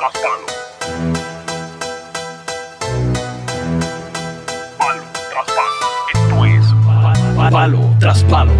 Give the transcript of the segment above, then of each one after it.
tras palo. Palo tras palo. Esto es Palo tras palo.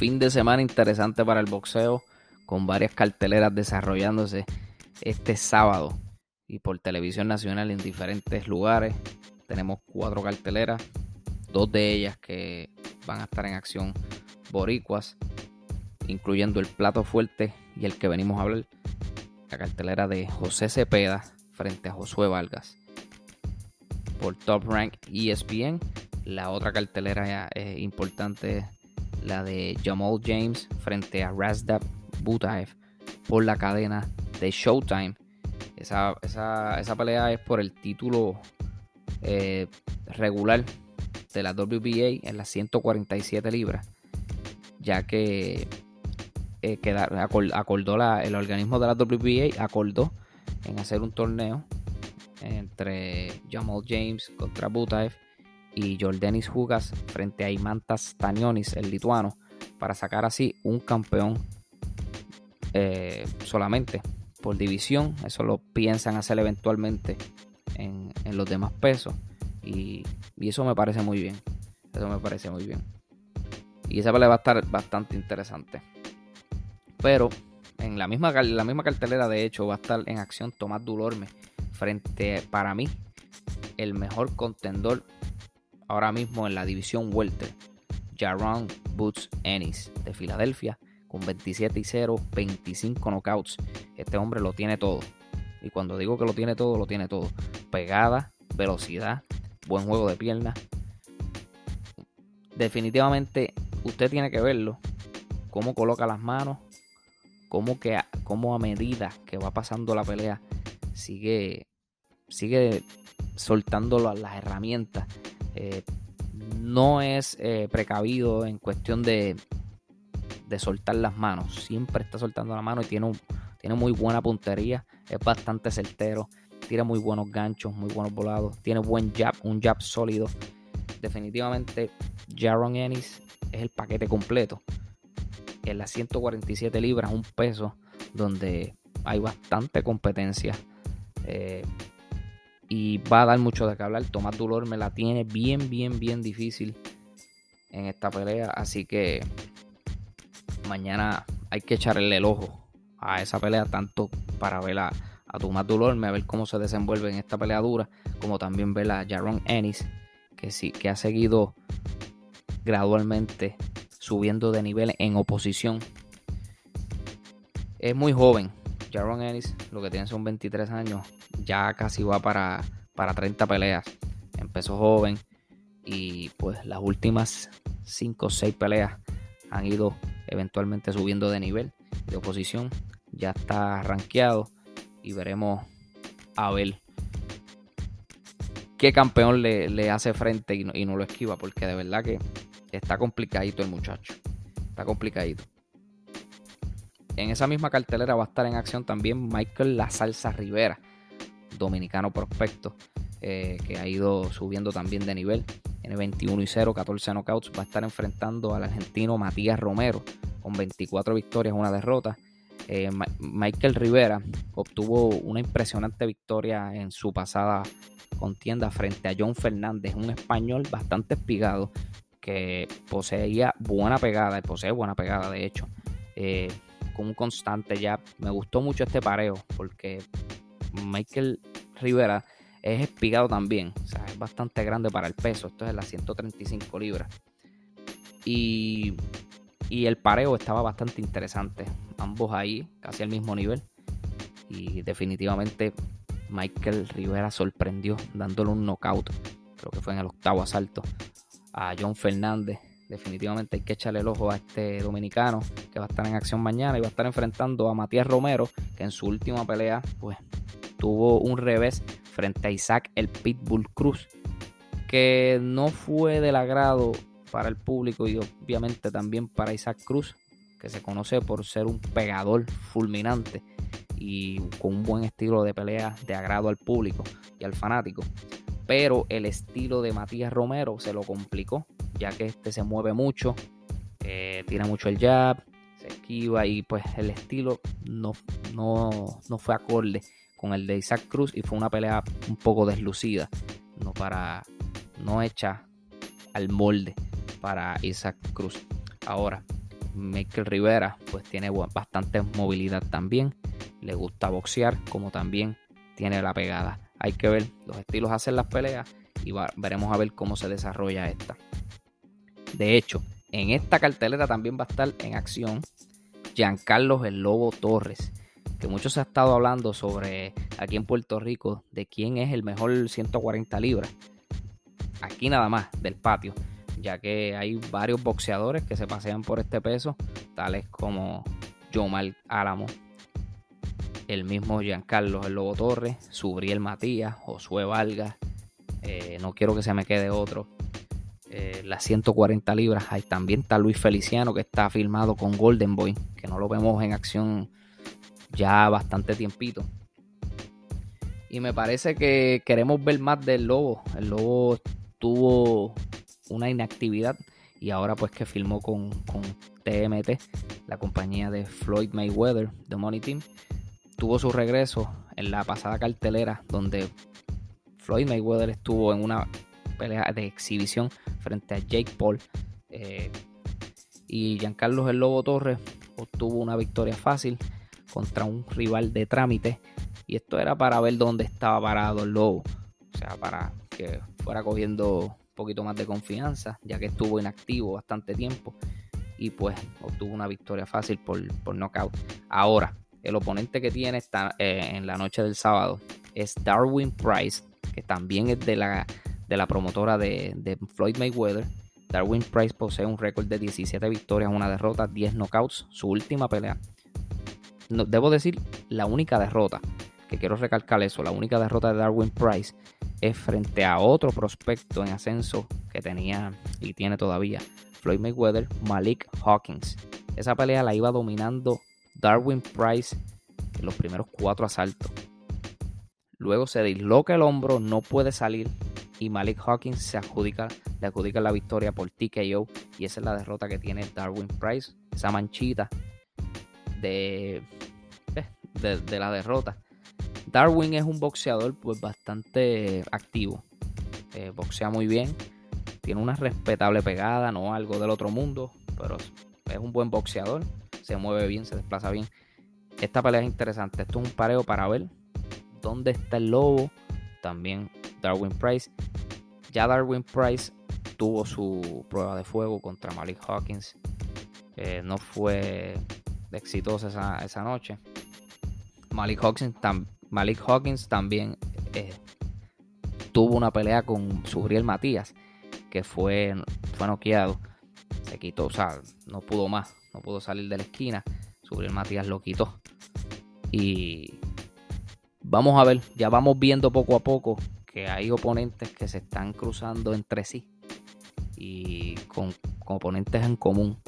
Fin de semana interesante para el boxeo, con varias carteleras desarrollándose este sábado y por televisión nacional en diferentes lugares. Tenemos cuatro carteleras, dos de ellas que van a estar en acción boricuas, incluyendo el plato fuerte y el que venimos a hablar, la cartelera de José Cepeda frente a Josué Vargas. Por Top Rank ESPN, la otra cartelera eh, importante es la de Jamal James frente a Razdab Butaev por la cadena de Showtime. Esa, esa, esa pelea es por el título eh, regular de la WBA en las 147 libras, ya que eh, queda- acor- acordó el organismo de la WBA acordó en hacer un torneo entre Jamal James contra Butaev y Jordanis Jugas frente a Imantas Stanionis, el lituano, para sacar así un campeón eh, solamente por división. Eso lo piensan hacer eventualmente en, los demás pesos. Y, y eso me parece muy bien. Eso me parece muy bien. Y esa pelea va a estar bastante interesante. Pero en la misma, la misma cartelera, de hecho, va a estar en acción Tomás Dulorme frente, para mí, el mejor contendor ahora mismo en la división welter, Jaron Boots Ennis de Filadelfia, con 27 y 0, 25 knockouts. Este hombre lo tiene todo. Y cuando digo que lo tiene todo, lo tiene todo. Pegada, velocidad, buen juego de piernas. Definitivamente, usted tiene que verlo. Cómo coloca las manos. Cómo, que, cómo a medida que va pasando la pelea, sigue, sigue soltando la- las herramientas. Eh, no es eh, precavido en cuestión de, soltar las manos. Siempre está soltando la mano y tiene, tiene muy buena puntería. Es bastante certero. Tira muy buenos ganchos, muy buenos volados. Tiene buen jab, un jab sólido. Definitivamente, Jaron Ennis es el paquete completo. En las 147 libras, un peso donde hay bastante competencia. Eh, y va a dar mucho de qué hablar. Tomás Dolor me la tiene bien, bien, bien difícil en esta pelea. Así que mañana hay que echarle el ojo a esa pelea, tanto para ver a, Tomás Dolor, a ver cómo se desenvuelve en esta pelea dura, como también ver a Jaron Ennis, que sí, que ha seguido gradualmente subiendo de nivel en oposición. Es muy joven. Jaron Ennis, lo que tiene son 23 años, ya casi va para, para 30 peleas. Empezó joven y pues las últimas 5 o 6 peleas han ido eventualmente subiendo de nivel de oposición. Ya está rankeado y veremos a ver qué campeón le, le hace frente y no, y no lo esquiva, porque de verdad que está complicadito el muchacho. Está complicadito. En esa misma cartelera va a estar en acción también Michael La Salsa Rivera, dominicano prospecto, eh, que ha ido subiendo también de nivel. Tiene 21 y 0, 14 knockouts. Va a estar enfrentando al argentino Matías Romero, con 24 victorias, una derrota. Eh, Michael Rivera obtuvo una impresionante victoria en su pasada contienda frente a John Fernández, un español bastante espigado que poseía buena pegada, y posee buena pegada de hecho, eh, con un constante ya. Me gustó mucho este pareo porque Michael Rivera es espigado también, o sea, es bastante grande para el peso, esto es las 135 libras. Y, y el pareo estaba bastante interesante, ambos ahí, casi al mismo nivel. Y definitivamente Michael Rivera sorprendió dándole un knockout, creo que fue en el octavo asalto, a John Fernández. Definitivamente hay que echarle el ojo a este dominicano que va a estar en acción mañana y va a estar enfrentando a Matías Romero, que en su última pelea pues tuvo un revés frente a Isaac el Pitbull Cruz, que no fue del agrado para el público y obviamente también para Isaac Cruz, que se conoce por ser un pegador fulminante y con un buen estilo de pelea de agrado al público y al fanático. Pero el estilo de Matías Romero se lo complicó, ya que este se mueve mucho, eh, tira mucho el jab, se esquiva y pues el estilo no, no, no fue acorde con el de Isaac Cruz y fue una pelea un poco deslucida, no para no hecha al molde para Isaac Cruz. Ahora, Michael Rivera pues tiene bastante movilidad también, le gusta boxear como también tiene la pegada. Hay que ver los estilos hacen las peleas y veremos a ver cómo se desarrolla esta. De hecho, en esta cartelera también va a estar en acción Giancarlo el Lobo Torres, que mucho se ha estado hablando sobre aquí en Puerto Rico de quién es el mejor 140 libras. Aquí nada más, del patio, ya que hay varios boxeadores que se pasean por este peso, tales como Jomar Álamo, el mismo Giancarlo El Lobo Torres, Subriel Matías, Josué Valga, eh, no quiero que se me quede otro. Eh, las 140 libras, ahí también está Luis Feliciano que está filmado con Golden Boy, que no lo vemos en acción ya bastante tiempito. Y me parece que queremos ver más del Lobo. El Lobo tuvo una inactividad y ahora pues que filmó con, con TMT, la compañía de Floyd Mayweather, The Money Team, tuvo su regreso en la pasada cartelera donde Floyd Mayweather estuvo en una pelea de exhibición frente a Jake Paul. Eh, y Giancarlo El Lobo Torres obtuvo una victoria fácil contra un rival de trámite. Y esto era para ver dónde estaba parado el lobo. O sea, para que fuera cogiendo un poquito más de confianza, ya que estuvo inactivo bastante tiempo. Y pues obtuvo una victoria fácil por, por knockout. Ahora, el oponente que tiene está, eh, en la noche del sábado es Darwin Price, que también es de la, de la promotora de, de Floyd Mayweather. Darwin Price posee un récord de 17 victorias, una derrota, 10 knockouts. Su última pelea debo decir, la única derrota, que quiero recalcar eso, la única derrota de Darwin Price es frente a otro prospecto en ascenso que tenía y tiene todavía, Floyd Mayweather, Malik Hawkins. Esa pelea la iba dominando Darwin Price en los primeros cuatro asaltos. Luego se disloca el hombro, no puede salir y Malik Hawkins se adjudica, le adjudica la victoria por TKO y esa es la derrota que tiene Darwin Price, esa manchita de, de, la derrota. Darwin es un boxeador pues bastante activo. Eh, boxea muy bien. Tiene una respetable pegada, no algo del otro mundo, pero es un buen boxeador. Se mueve bien, se desplaza bien. Esta pelea es interesante. Esto es un pareo para ver dónde está el lobo. También Darwin Price. Ya Darwin Price tuvo su prueba de fuego contra Malik Hawkins. Eh, no fue exitosa esa, noche. Malik Hawkins, Malik Hawkins también eh, tuvo una pelea con Subriel Matías, que fue, fue noqueado. Se quitó, o sea, no pudo más, no pudo salir de la esquina. Subriel Matías lo quitó. Y vamos a ver, ya vamos viendo poco a poco que hay oponentes que se están cruzando entre sí y con, con oponentes en común.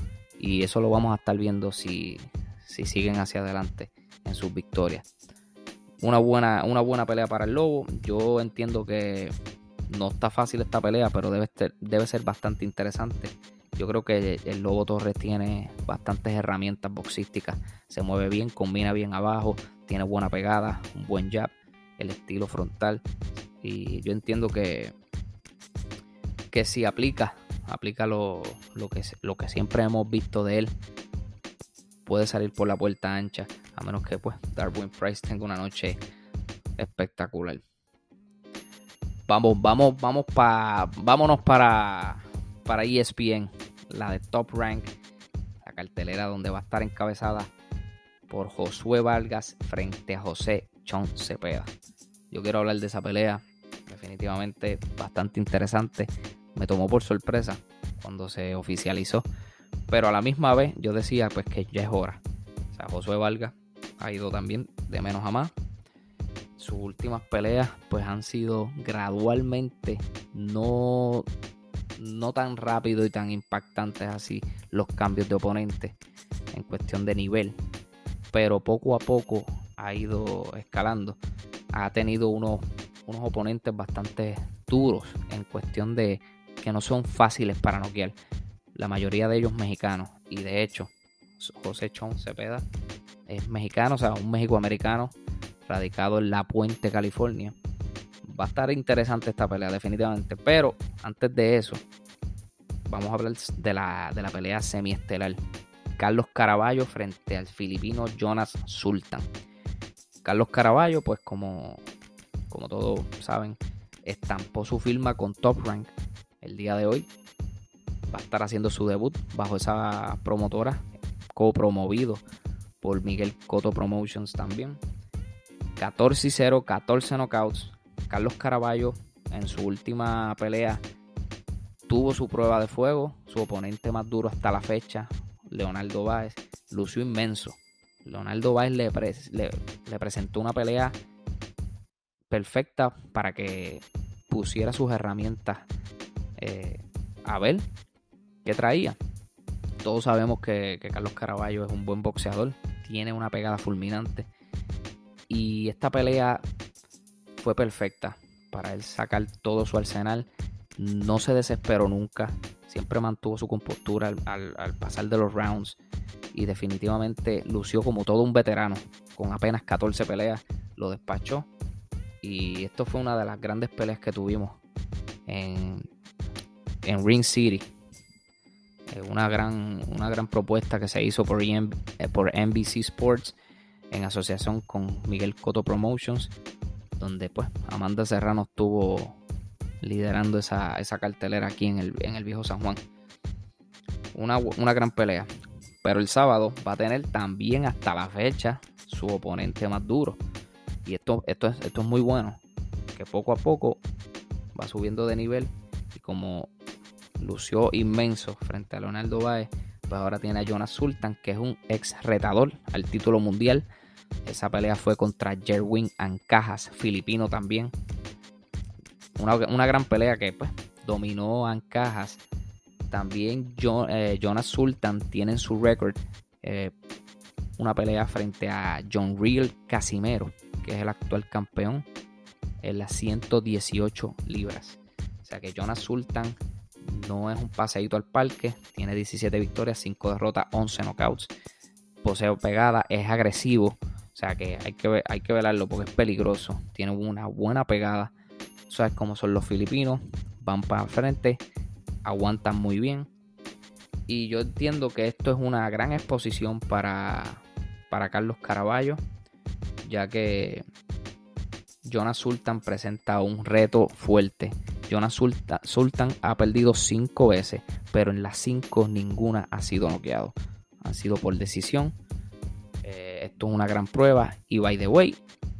Y eso lo vamos a estar viendo si, si siguen hacia adelante en sus victorias. Una buena, una buena pelea para el Lobo. Yo entiendo que no está fácil esta pelea, pero debe ser, debe ser bastante interesante. Yo creo que el Lobo Torres tiene bastantes herramientas boxísticas. Se mueve bien, combina bien abajo, tiene buena pegada, un buen jab, el estilo frontal. Y yo entiendo que, que si aplica aplica lo, que, lo que siempre hemos visto de él. Puede salir por la puerta ancha, a menos que pues Darwin Price tenga una noche espectacular. Vamos, vamos, vamos para, vámonos para, para ESPN, la de Top Rank, la cartelera donde va a estar encabezada por Josué Vargas frente a José Chon Cepeda. Yo quiero hablar de esa pelea, definitivamente bastante interesante. Me tomó por sorpresa cuando se oficializó, pero a la misma vez yo decía pues que ya es hora. O sea, Josué Vargas ha ido también de menos a más. Sus últimas peleas pues han sido gradualmente no no tan rápido y tan impactantes así los cambios de oponente en cuestión de nivel, pero poco a poco ha ido escalando. Ha tenido unos, unos oponentes bastante duros en cuestión de que no son fáciles para noquear. La mayoría de ellos mexicanos. Y de hecho, José Chon Cepeda es mexicano, o sea, un México-americano radicado en La Puente, California va a estar interesante esta pelea, definitivamente. Pero antes de eso, vamos a hablar de la, de la pelea semiestelar. Carlos Caraballo frente al filipino Jonas Sultan. Carlos Caraballo, pues como, como todos saben, estampó su firma con Top Rank el día de hoy. Va a estar haciendo su debut bajo esa promotora, copromovido por Miguel Coto Promotions también. 14 y 0, 14 knockouts, Carlos Caraballo en su última pelea tuvo su prueba de fuego. Su oponente más duro hasta la fecha, Leonardo Báez, lució inmenso. Leonardo Báez le, le, presentó una pelea perfecta para que pusiera sus herramientas eh, a ver qué traía. Todos sabemos que, que Carlos Caraballo es un buen boxeador, tiene una pegada fulminante. Y esta pelea fue perfecta para él sacar todo su arsenal. No se desesperó nunca. Siempre mantuvo su compostura al, pasar de los rounds. Y definitivamente lució como todo un veterano. Con apenas 14 peleas. Lo despachó. Y esto fue una de las grandes peleas que tuvimos en, en Ring City. Una gran, una gran propuesta que se hizo por, eh, por NBC Sports en asociación con Miguel Cotto Promotions donde pues Amanda Serrano estuvo liderando esa, cartelera aquí en el, en el viejo San Juan. Una, gran pelea. Pero el sábado va a tener también hasta la fecha su oponente más duro. Y esto, esto, es, esto es muy bueno. Que poco a poco va subiendo de nivel. Y como lució inmenso frente a Leonardo Baez, pues ahora tiene a Jonas Sultan, que es un ex retador al título mundial esa pelea fue contra Jerwin Ancajas, filipino también. Una, gran pelea que pues, dominó Ancajas. También eh, Jonas Sultan tiene en su récord eh, una pelea frente a John Real Casimero, que es el actual campeón en las 118 libras. O sea que Jonas Sultan no es un paseíto al parque, tiene 17 victorias, 5 derrotas, 11 knockouts, poseo pegada, es agresivo, o sea que hay que, hay que velarlo porque es peligroso. Tiene una buena pegada. Sabes cómo son los filipinos. Van para frente. Aguantan muy bien. Y yo entiendo que esto es una gran exposición para, para Carlos Caraballo. Ya que Jonas Sultan presenta un reto fuerte. Jonas Sultan, ha perdido 5 veces, pero en las 5 ninguna ha sido noqueado. Han sido por decisión esto es una gran prueba. Y by the way,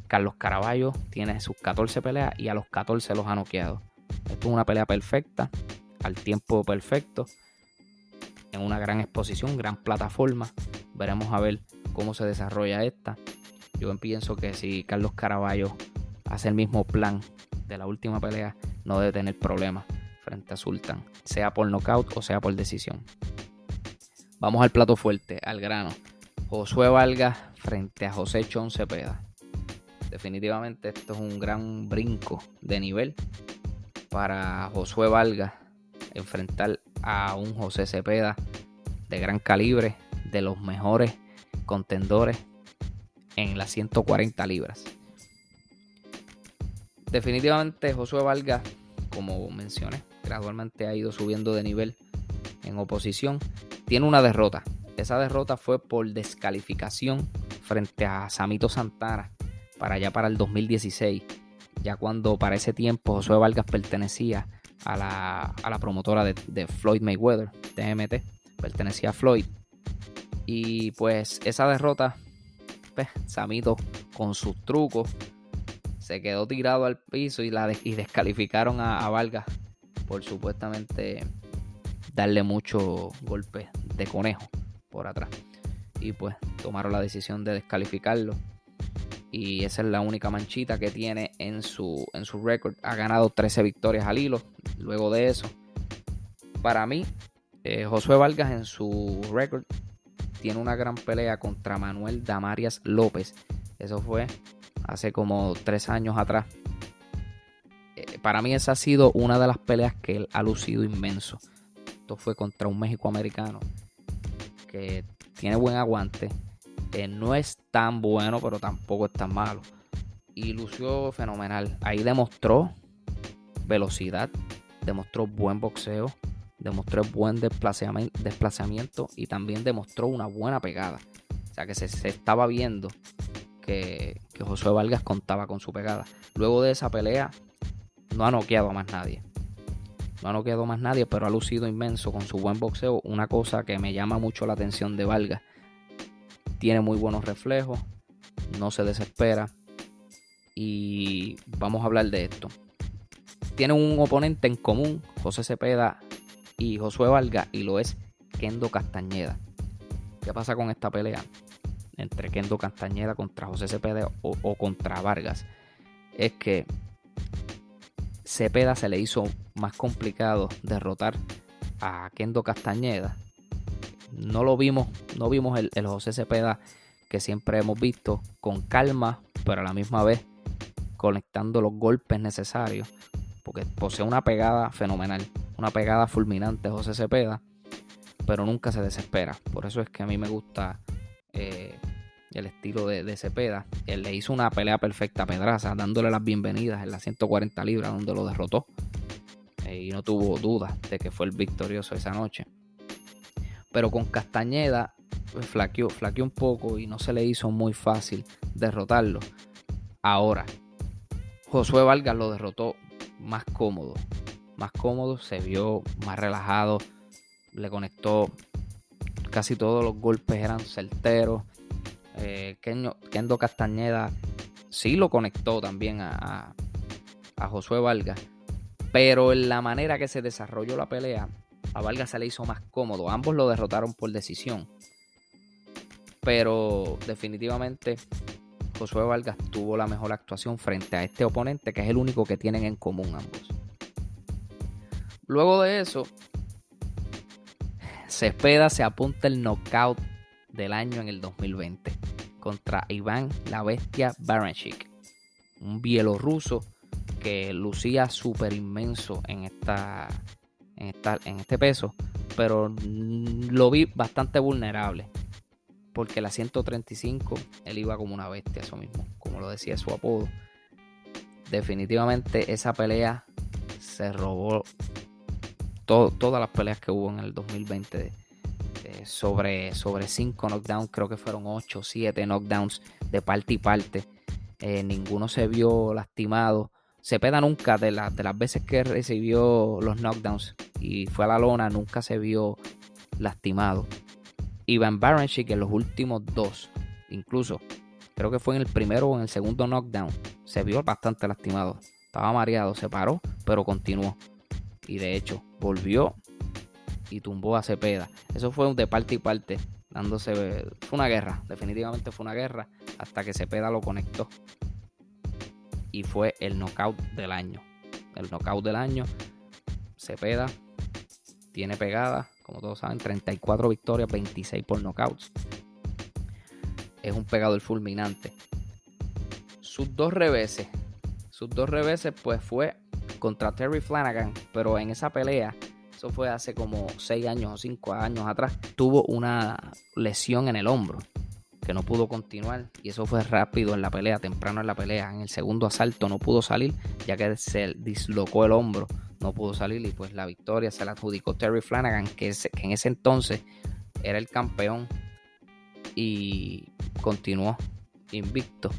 Carlos Caraballo tiene sus 14 peleas y a los 14 los ha noqueado. Esto es una pelea perfecta, al tiempo perfecto, en una gran exposición, gran plataforma. Veremos a ver cómo se desarrolla esta. Yo pienso que si Carlos Caraballo hace el mismo plan de la última pelea, no debe tener problemas frente a Sultan, sea por knockout o sea por decisión. Vamos al plato fuerte, al grano. Josué Vargas frente a José Chon Cepeda. Definitivamente esto es un gran brinco de nivel para Josué Vargas enfrentar a un José Cepeda de gran calibre, de los mejores contendores en las 140 libras. Definitivamente Josué Vargas, como mencioné, gradualmente ha ido subiendo de nivel en oposición. Tiene una derrota esa derrota fue por descalificación frente a Samito Santana para allá para el 2016, ya cuando para ese tiempo Josué Vargas pertenecía a la, promotora de, Floyd Mayweather, TMT, pertenecía a Floyd. Y pues esa derrota pues, Samito con sus trucos se quedó tirado al piso y, la y descalificaron a, a Vargas por supuestamente darle mucho golpe de conejo por atrás. Y pues tomaron la decisión de descalificarlo. Y esa es la única manchita que tiene en su, en su récord. Ha ganado 13 victorias al hilo. Luego de eso, para mí, eh, Josué Vargas en su récord tiene una gran pelea contra Manuel Damarias López. Eso fue hace como tres años atrás. Eh, para mí esa ha sido una de las peleas que él ha lucido inmenso. Esto fue contra un México americano que tiene buen aguante. No es tan bueno, pero tampoco es tan malo. Y lució fenomenal. Ahí demostró velocidad, demostró buen boxeo, demostró buen desplazamiento y también demostró una buena pegada. O sea que se, estaba viendo que, que Josué Vargas contaba con su pegada. Luego de esa pelea, no ha noqueado a más nadie. No ha noqueado más nadie, pero ha lucido inmenso con su buen boxeo. Una cosa que me llama mucho la atención de Vargas. Tiene muy buenos reflejos, no se desespera. Y vamos a hablar de esto. Tiene un oponente en común, José Cepeda y Josué Vargas, y lo es Kendo Castañeda. ¿Qué pasa con esta pelea? Entre Kendo Castañeda contra José Cepeda o, contra Vargas. Es que Cepeda se le hizo más complicado derrotar a Kendo Castañeda. No lo vimos, no vimos el, José Cepeda que siempre hemos visto con calma, pero a la misma vez conectando los golpes necesarios, porque posee una pegada fenomenal, una pegada fulminante José Cepeda, pero nunca se desespera. Por eso es que a mí me gusta eh, el estilo de, Cepeda. Él le hizo una pelea perfecta a Pedraza, dándole las bienvenidas en las 140 libras, donde lo derrotó. Eh, y no tuvo duda de que fue el victorioso esa noche. Pero con Castañeda pues, flaqueó, flaqueó un poco y no se le hizo muy fácil derrotarlo. Ahora, Josué Vargas lo derrotó más cómodo. Más cómodo, se vio más relajado, le conectó. Casi todos los golpes eran certeros. Eh, Kendo, Castañeda sí lo conectó también a, a, Josué Vargas. Pero en la manera que se desarrolló la pelea, a Vargas se le hizo más cómodo. Ambos lo derrotaron por decisión. Pero definitivamente Josué Vargas tuvo la mejor actuación frente a este oponente, que es el único que tienen en común ambos. Luego de eso, Cepeda se apunta el knockout del año en el 2020 contra Iván la Bestia Baranchik, un bielorruso que lucía súper inmenso en, esta, en, en este peso, pero lo vi bastante vulnerable porque la 135 él iba como una bestia, eso mismo, como lo decía su apodo. Definitivamente esa pelea se robó todas las peleas que hubo en el 2020 sobre, sobre cinco knockdowns, creo que fueron 8 o 7 knockdowns de parte y parte. Eh, ninguno se vio lastimado. Cepeda nunca, de, de las veces que recibió los knockdowns y fue a la lona, nunca se vio lastimado. Ivan Baranchik en los últimos dos, incluso creo que fue en el primero o en el segundo knockdown, se vio bastante lastimado. Estaba mareado, se paró, pero continuó. Y de hecho, volvió y tumbó a Cepeda. Eso fue de parte y parte, dándose. Fue una guerra, definitivamente fue una guerra, hasta que Cepeda lo conectó. Y fue el knockout del año. El knockout del año. Cepeda tiene pegada, como todos saben, 34 victorias, 26 por knockouts. Es un pegador fulminante. Sus dos reveses, sus dos reveses, pues fue contra Terry Flanagan, pero en esa pelea fue hace como 6 años o 5 años atrás, tuvo una lesión en el hombro que no pudo continuar y eso fue rápido en la pelea, temprano en la pelea. En el segundo asalto no pudo salir ya que se dislocó el hombro, no pudo salir y pues la victoria se la adjudicó Terry Flanagan que, que en ese entonces era el campeón y continuó invicto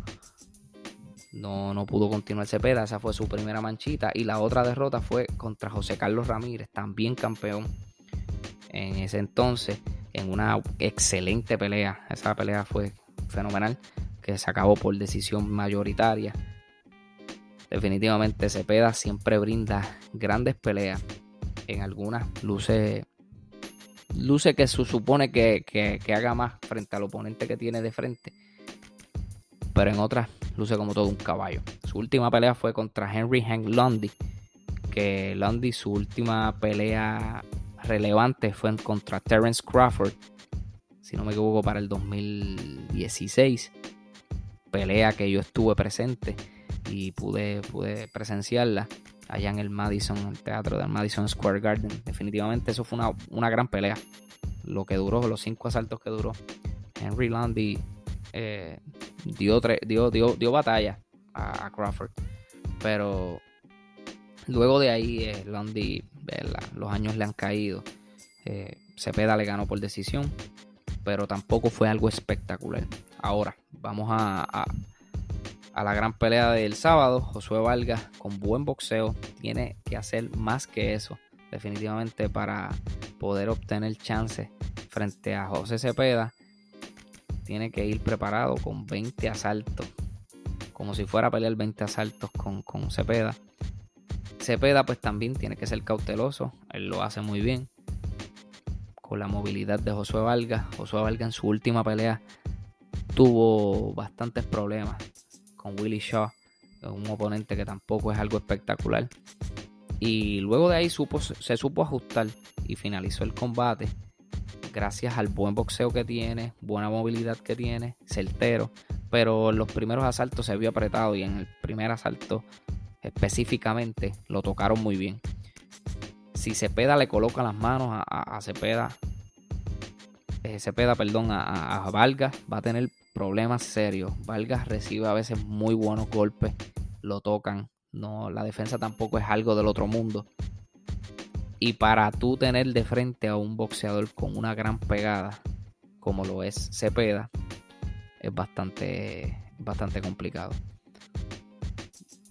no, no pudo continuar Cepeda, esa fue su primera manchita. Y la otra derrota fue contra José Carlos Ramírez, también campeón en ese entonces, en una excelente pelea. Esa pelea fue fenomenal. que se acabó por decisión mayoritaria. Definitivamente Cepeda siempre brinda grandes peleas. En algunas luce, luce que se supone que, que haga más frente al oponente que tiene de frente. Pero en otras luce como todo un caballo. Su última pelea fue contra Henry Hank Lundy. Que Lundy, su última pelea relevante fue contra Terence Crawford. Si no me equivoco, para el 2016. Pelea que yo estuve presente y pude, pude presenciarla allá en el Madison, el teatro del Madison Square Garden. Definitivamente eso fue una, una gran pelea. Lo que duró, los cinco asaltos que duró. Henry Lundy eh, dio, dio, dio, dio, batalla a, Crawford. Pero luego de ahí, eh, Lundy, los años le han caído. Eh, Cepeda le ganó por decisión, pero tampoco fue algo espectacular. Ahora, vamos a, a, la gran pelea del sábado. Josué Vargas, con buen boxeo, tiene que hacer más que eso, definitivamente, para poder obtener chance frente a José Cepeda tiene que ir preparado con 20 asaltos. Como si fuera a pelear 20 asaltos con, con Cepeda. Cepeda pues también tiene que ser cauteloso. Él lo hace muy bien. Con la movilidad de Josué Valga. Josué Valga en su última pelea tuvo bastantes problemas con Willie Shaw. Un oponente que tampoco es algo espectacular. Y luego de ahí supo, se supo ajustar y finalizó el combate gracias al buen boxeo que tiene, buena movilidad que tiene, certero. Pero en los primeros asaltos se vio apretado y en el primer asalto específicamente lo tocaron muy bien. Si Cepeda le coloca las manos a, Cepeda, eh, Cepeda, perdón, a, a Vargas, va a tener problemas serios. Vargas recibe a veces muy buenos golpes, lo tocan. No, la defensa tampoco es algo del otro mundo. Y para tú tener de frente a un boxeador con una gran pegada, como lo es Cepeda, es bastante, bastante complicado.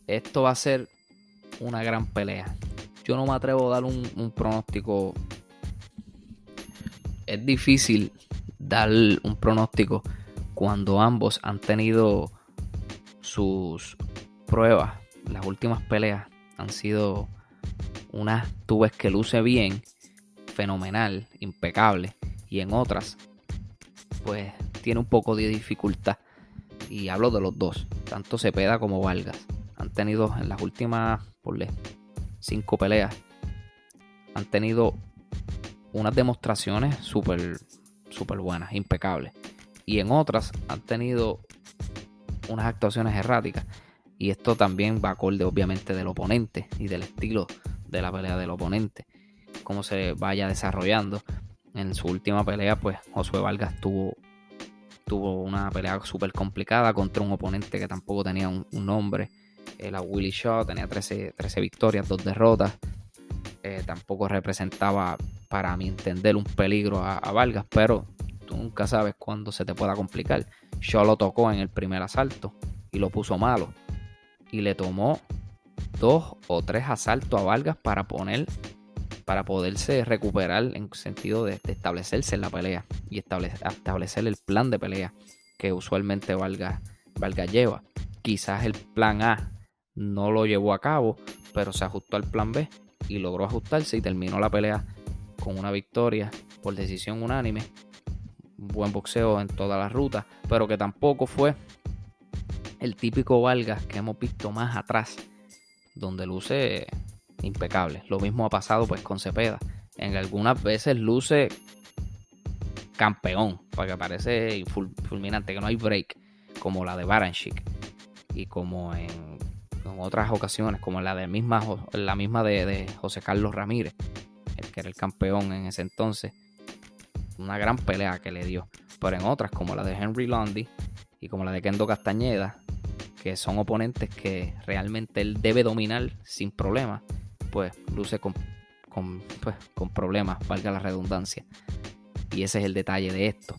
Esto va a ser una gran pelea. Yo no me atrevo a dar un, un pronóstico. Es difícil dar un pronóstico cuando ambos han tenido sus pruebas. Las últimas peleas han sido unas tú ves que luce bien, fenomenal, impecable, y en otras, pues tiene un poco de dificultad. Y hablo de los dos, tanto Cepeda como Vargas. Han tenido en las últimas, por cinco peleas, han tenido unas demostraciones súper, súper buenas, impecables. Y en otras han tenido unas actuaciones erráticas. Y esto también va acorde obviamente del oponente y del estilo de la pelea del oponente, cómo se vaya desarrollando. En su última pelea, pues Josué Vargas tuvo, tuvo una pelea súper complicada contra un oponente que tampoco tenía un, nombre. La Willie Shaw tenía 13, 13 victorias, dos derrotas. Eh, tampoco representaba, para mi entender, un peligro a, a, Vargas, pero tú nunca sabes cuándo se te pueda complicar. Shaw lo tocó en el primer asalto y lo puso malo. Y le tomó dos o tres asaltos a Vargas para poner para poderse recuperar en sentido de, establecerse en la pelea y establecer, el plan de pelea que usualmente Vargas, lleva. Quizás el plan A no lo llevó a cabo, pero se ajustó al plan B y logró ajustarse y terminó la pelea con una victoria por decisión unánime. Buen boxeo en toda la ruta, pero que tampoco fue el típico Vargas que hemos visto más atrás donde luce impecable. Lo mismo ha pasado pues con Cepeda. En algunas veces luce campeón, porque parece fulminante, que no hay break, como la de Baranchik y como en, otras ocasiones, como la de misma, la misma de, de, José Carlos Ramírez, el que era el campeón en ese entonces. Una gran pelea que le dio. Pero en otras, como la de Henry Lundy y como la de Kendo Castañeda, que son oponentes que realmente él debe dominar sin problemas, pues luce con, pues, con, problemas, valga la redundancia. Y ese es el detalle de esto.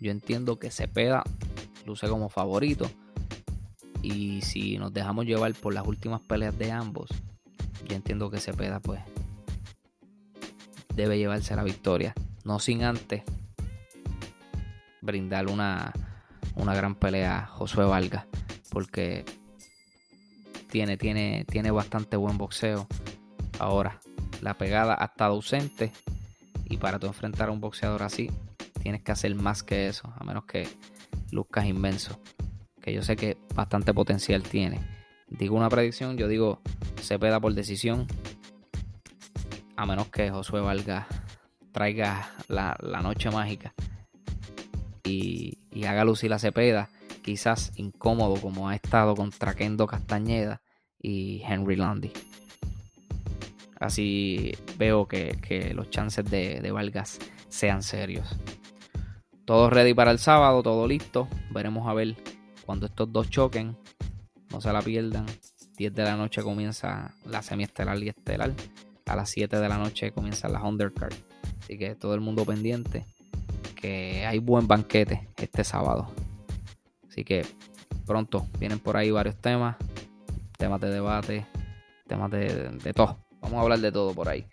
Yo entiendo que Cepeda luce como favorito. Y si nos dejamos llevar por las últimas peleas de ambos, yo entiendo que Cepeda pues debe llevarse la victoria. No sin antes brindar una, una gran pelea Josué Vargas, porque tiene, tiene, tiene bastante buen boxeo. Ahora, la pegada ha estado ausente y para tú enfrentar a un boxeador así, tienes que hacer más que eso, a menos que luzcas inmenso, que yo sé que bastante potencial tiene. Digo una predicción, yo digo Cepeda por decisión, a menos que Josué Vargas traiga la, noche mágica y, y, haga lucir la Cepeda, quizás incómodo como ha estado contra Kendo Castañeda y Henry Landy. Así veo que, los chances de, de, Vargas sean serios. Todo ready para el sábado, todo listo. Veremos a ver cuando estos dos choquen. No se la pierdan. 10 de la noche comienza la semiestelar y estelar. A las 7 de la noche comienza la undercard. Así que todo el mundo pendiente. Que hay buen banquete este sábado. Así que pronto vienen por ahí varios temas. Temas de debate. Temas de, de todo. Vamos a hablar de todo por ahí.